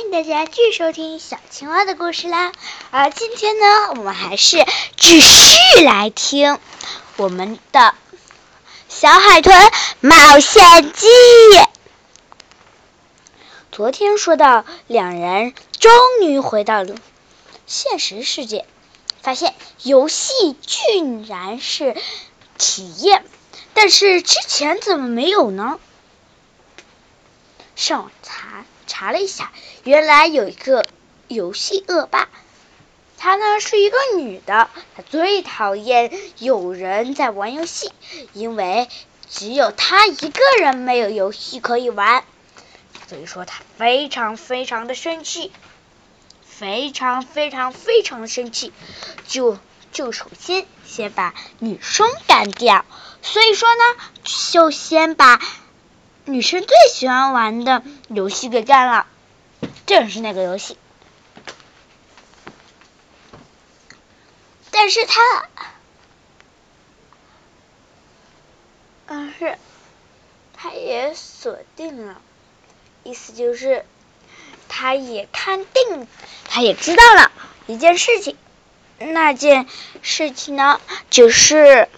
欢迎大家继续收听小青蛙的故事啦！而今天呢，我们还是继续来听我们的《小海豚冒险记》。昨天说到，两人终于回到了现实世界，发现游戏居然是体验，但是之前怎么没有呢？上网查查了一下，原来有一个游戏恶霸，她呢是一个女的，她最讨厌有人在玩游戏，因为只有她一个人没有游戏可以玩，所以说她非常非常的生气，非常非常非常的生气，就就首先先把女生干掉，所以说呢，就先把。女生最喜欢玩的游戏给干了，正是那个游戏。但是他，但是他也锁定了，意思就是，他也看定，他也知道了一件事情，那件事情呢，就是。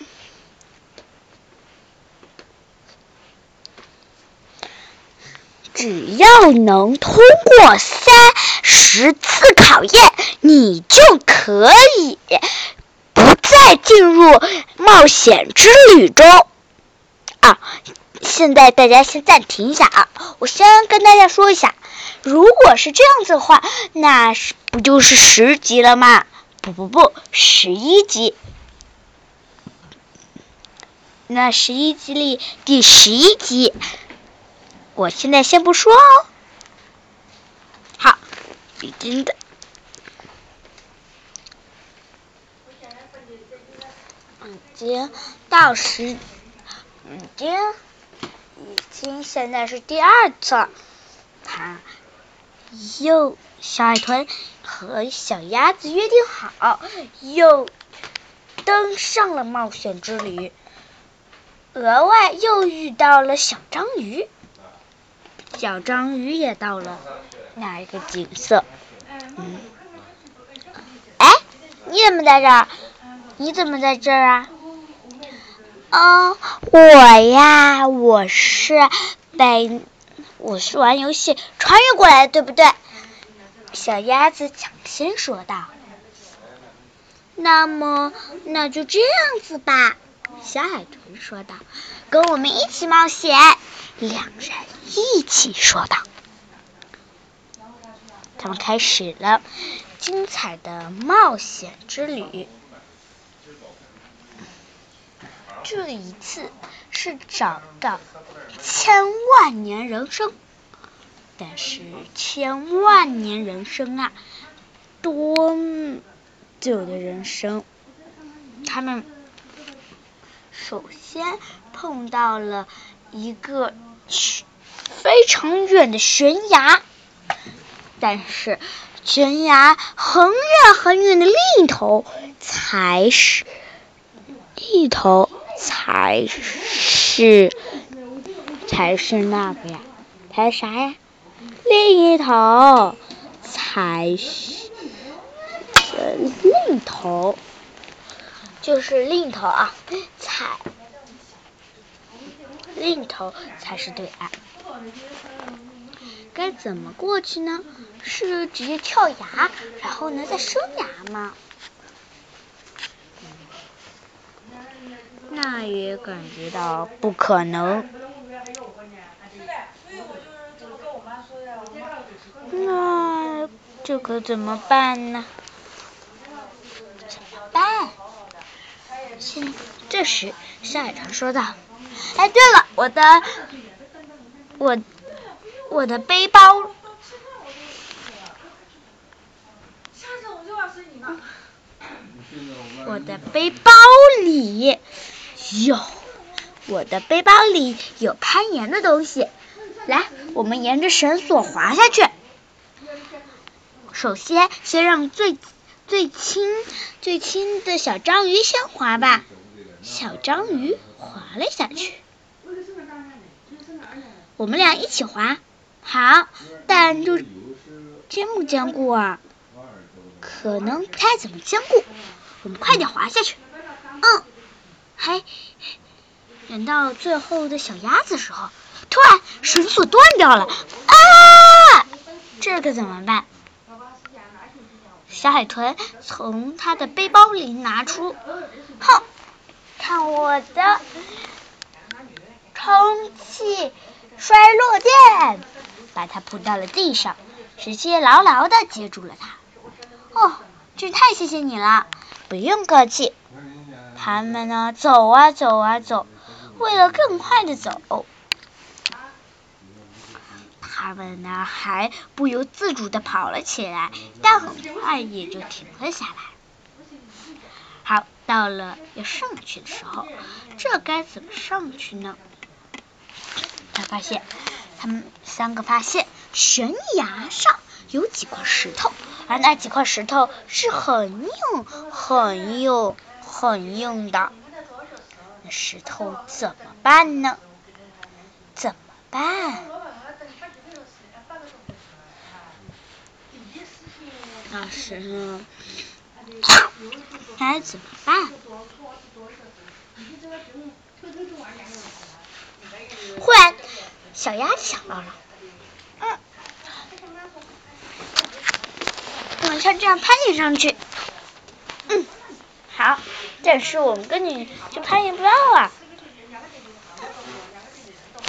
只要能通过三十次考验，你就可以不再进入冒险之旅中。啊，现在大家先暂停一下啊！我先跟大家说一下，如果是这样子的话，那是不就是十级了吗？不不不，十一级。那十一级里第十一级。我现在先不说哦。好，已经的，已经到时，已经，已经现在是第二次了，他又小海豚和小鸭子约定好，又登上了冒险之旅，额外又遇到了小章鱼。小章鱼也到了那一个景色，嗯，哎，你怎么在这儿？你怎么在这儿啊？哦，我呀，我是被我是玩游戏穿越过来的，对不对？小鸭子抢先说道。那么，那就这样子吧。小海豚说道：“跟我们一起冒险。”两人一起说道：“他们开始了精彩的冒险之旅。这一次是找到千万年人参，但是千万年人参啊，多久的人参？他们。”首先碰到了一个非常远的悬崖，但是悬崖很远很远的另一头才是另一头才是才是那个呀，才啥呀？另一头才是另一头。就是另一头啊，另一头才是对岸。该怎么过去呢？是直接跳崖，然后呢再升崖吗？那也感觉到不可能。那这可怎么办呢？怎么办？现这时，小海豚说道：“哎，对了，我的，我，我的背包，我的背包里有，我的背包里有攀岩的东西。来，我们沿着绳索滑下去。首先，先让最。”最轻最轻的小章鱼先滑吧，小章鱼滑了下去。我们俩一起滑，好，但就坚不坚固啊？可能不太怎么坚固。我们快点滑下去。嗯，还等到最后的小鸭子时候，突然绳索断掉了。啊！这可怎么办？小海豚从他的背包里拿出，哼，看我的充气摔落垫，把它扑到了地上，石蟹牢牢的接住了它。哦，真太谢谢你了，不用客气。他们呢，走啊走啊走，为了更快的走。他们呢，还不由自主的跑了起来，但很快也就停了下来。好，到了要上去的时候，这该怎么上去呢？他发现，他们三个发现悬崖上有几块石头，而那几块石头是很硬、很硬、很硬的。那石头怎么办呢？怎么办？那时候该怎么办？忽然，小鸭子想到了，嗯，我们像这样攀岩上去，嗯，好，但是我们跟你就攀岩不到啊。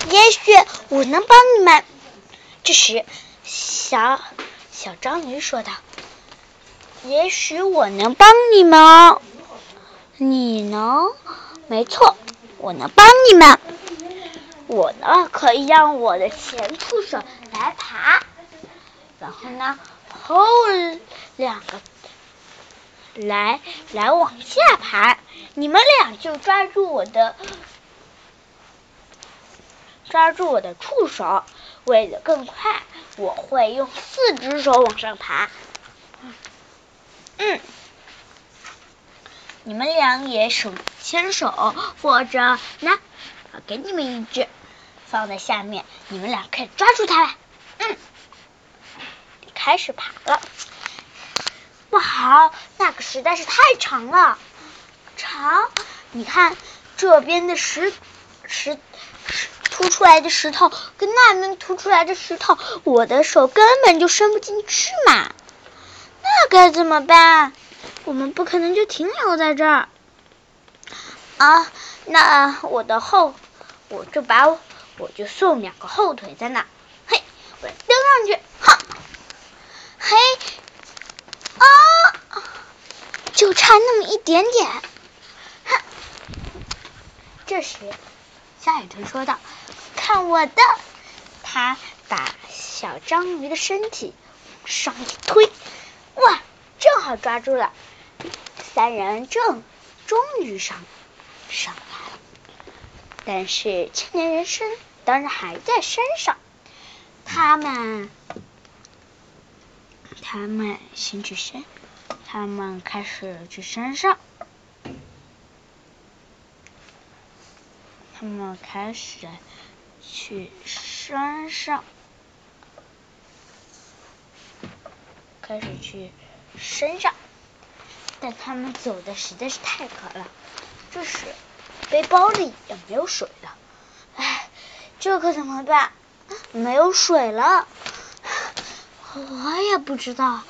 也许我能帮你们。这时，小小章鱼说道。也许我能帮你们哦，你能？没错，我能帮你们。我呢，可以让我的前触手来爬，然后呢，后两个来来往下爬。你们俩就抓住我的，抓住我的触手。为了更快，我会用四只手往上爬。嗯你们俩也手牵手，或者那，我给你们一只，放在下面，你们俩可以抓住它。嗯，开始爬了。不好，那个实在是太长了，长。你看这边的石石石凸出来的石头，跟那边凸出来的石头，我的手根本就伸不进去嘛。那该怎么办？我们不可能就停留在这儿啊！那我的后，我就把我就送两个后腿在那，嘿，我蹬上去，哈，嘿，啊，就差那么一点点，哼。这时，小海豚说道：“看我的！”他把小章鱼的身体往上一推。好抓住了！三人正终于上上来了，但是青年人参当然还在山上。他们他们先去山，他们开始去山上，他们开始去山上。开始去身上，但他们走的实在是太渴了。这时，背包里也没有水了。唉，这可怎么办？没有水了，我也不知道。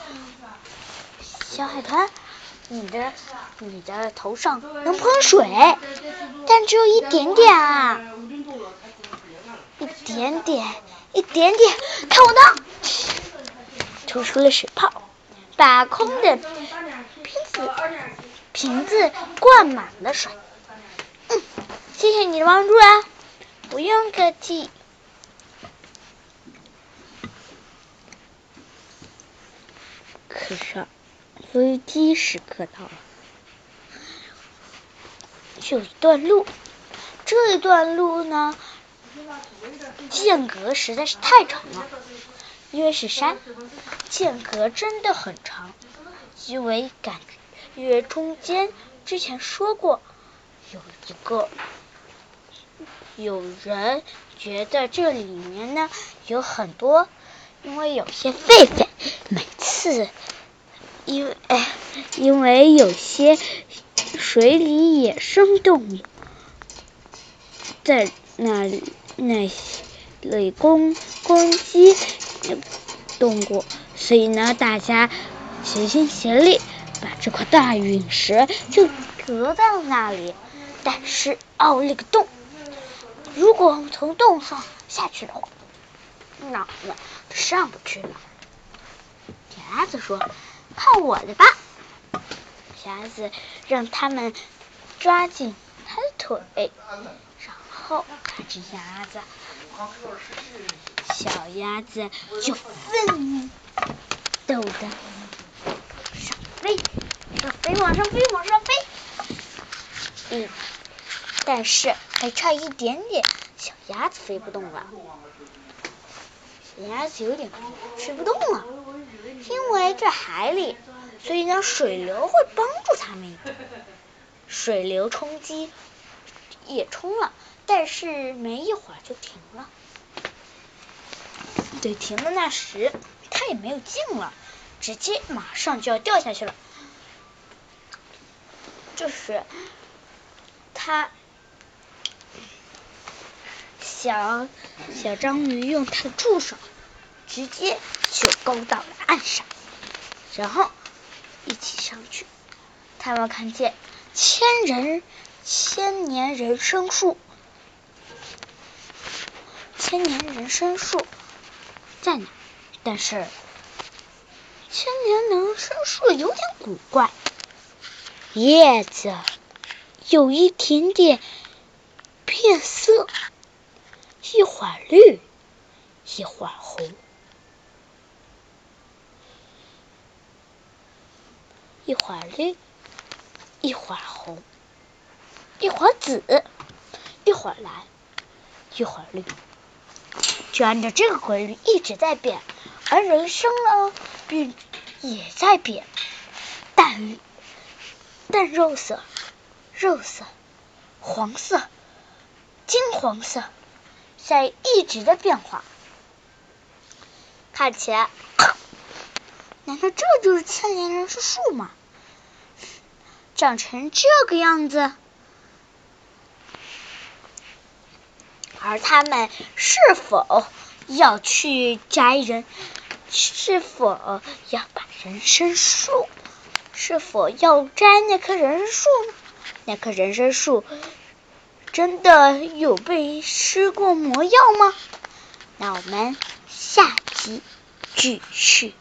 小海豚，你的你的头上能喷水，但只有一点点啊，一点点，一点点。看我的！吐出了水泡，把空的瓶子瓶子灌满了水。嗯，谢谢你的帮助啊！不用客气。可是危机时刻到了，有一段路，这一段路呢，间隔实在是太长了。因为是山，间隔真的很长，因为感因为中间之前说过有一个有人觉得这里面呢有很多，因为有些狒狒每次因为哎因为有些水里野生动物在那里那里攻攻击动物，所以呢，大家齐心协力把这块大陨石就隔在了那里。但是奥利个洞，如果从洞上下去的话，那我们上不去了。小鸭子说：“看我的吧！”小鸭子让他们抓紧他的腿，然后看着鸭子，小鸭子就奋斗的上飞，上飞，往上飞，往上飞。嗯，但是还差一点点，小鸭子飞不动了。小鸭子有点飞不动了，因为在海里，所以呢水流会帮助它们一点。水流冲击也冲了，但是没一会儿就停了。对，停了那时，他也没有劲了，直接马上就要掉下去了。这时，他小小章鱼用它的触手直接就勾到了岸上，然后一起上去。他们看见千人千年人参树，千年人参树在哪？但是千年人参树有点古怪，叶子有一点点变色，一会儿绿，一会儿红。一会儿绿，一会儿红，一会儿紫，一会儿蓝，一会儿绿，就按照这个规律一直在变。而人生呢，变也在变，淡淡肉色、肉色、黄色、金黄色，在一直的变化。看起来。难道这就是千年人参树吗？长成这个样子，而他们是否要去摘人？是否要把人参树？是否要摘那棵人参树？那棵人参树真的有被施过魔药吗？那我们下集继续。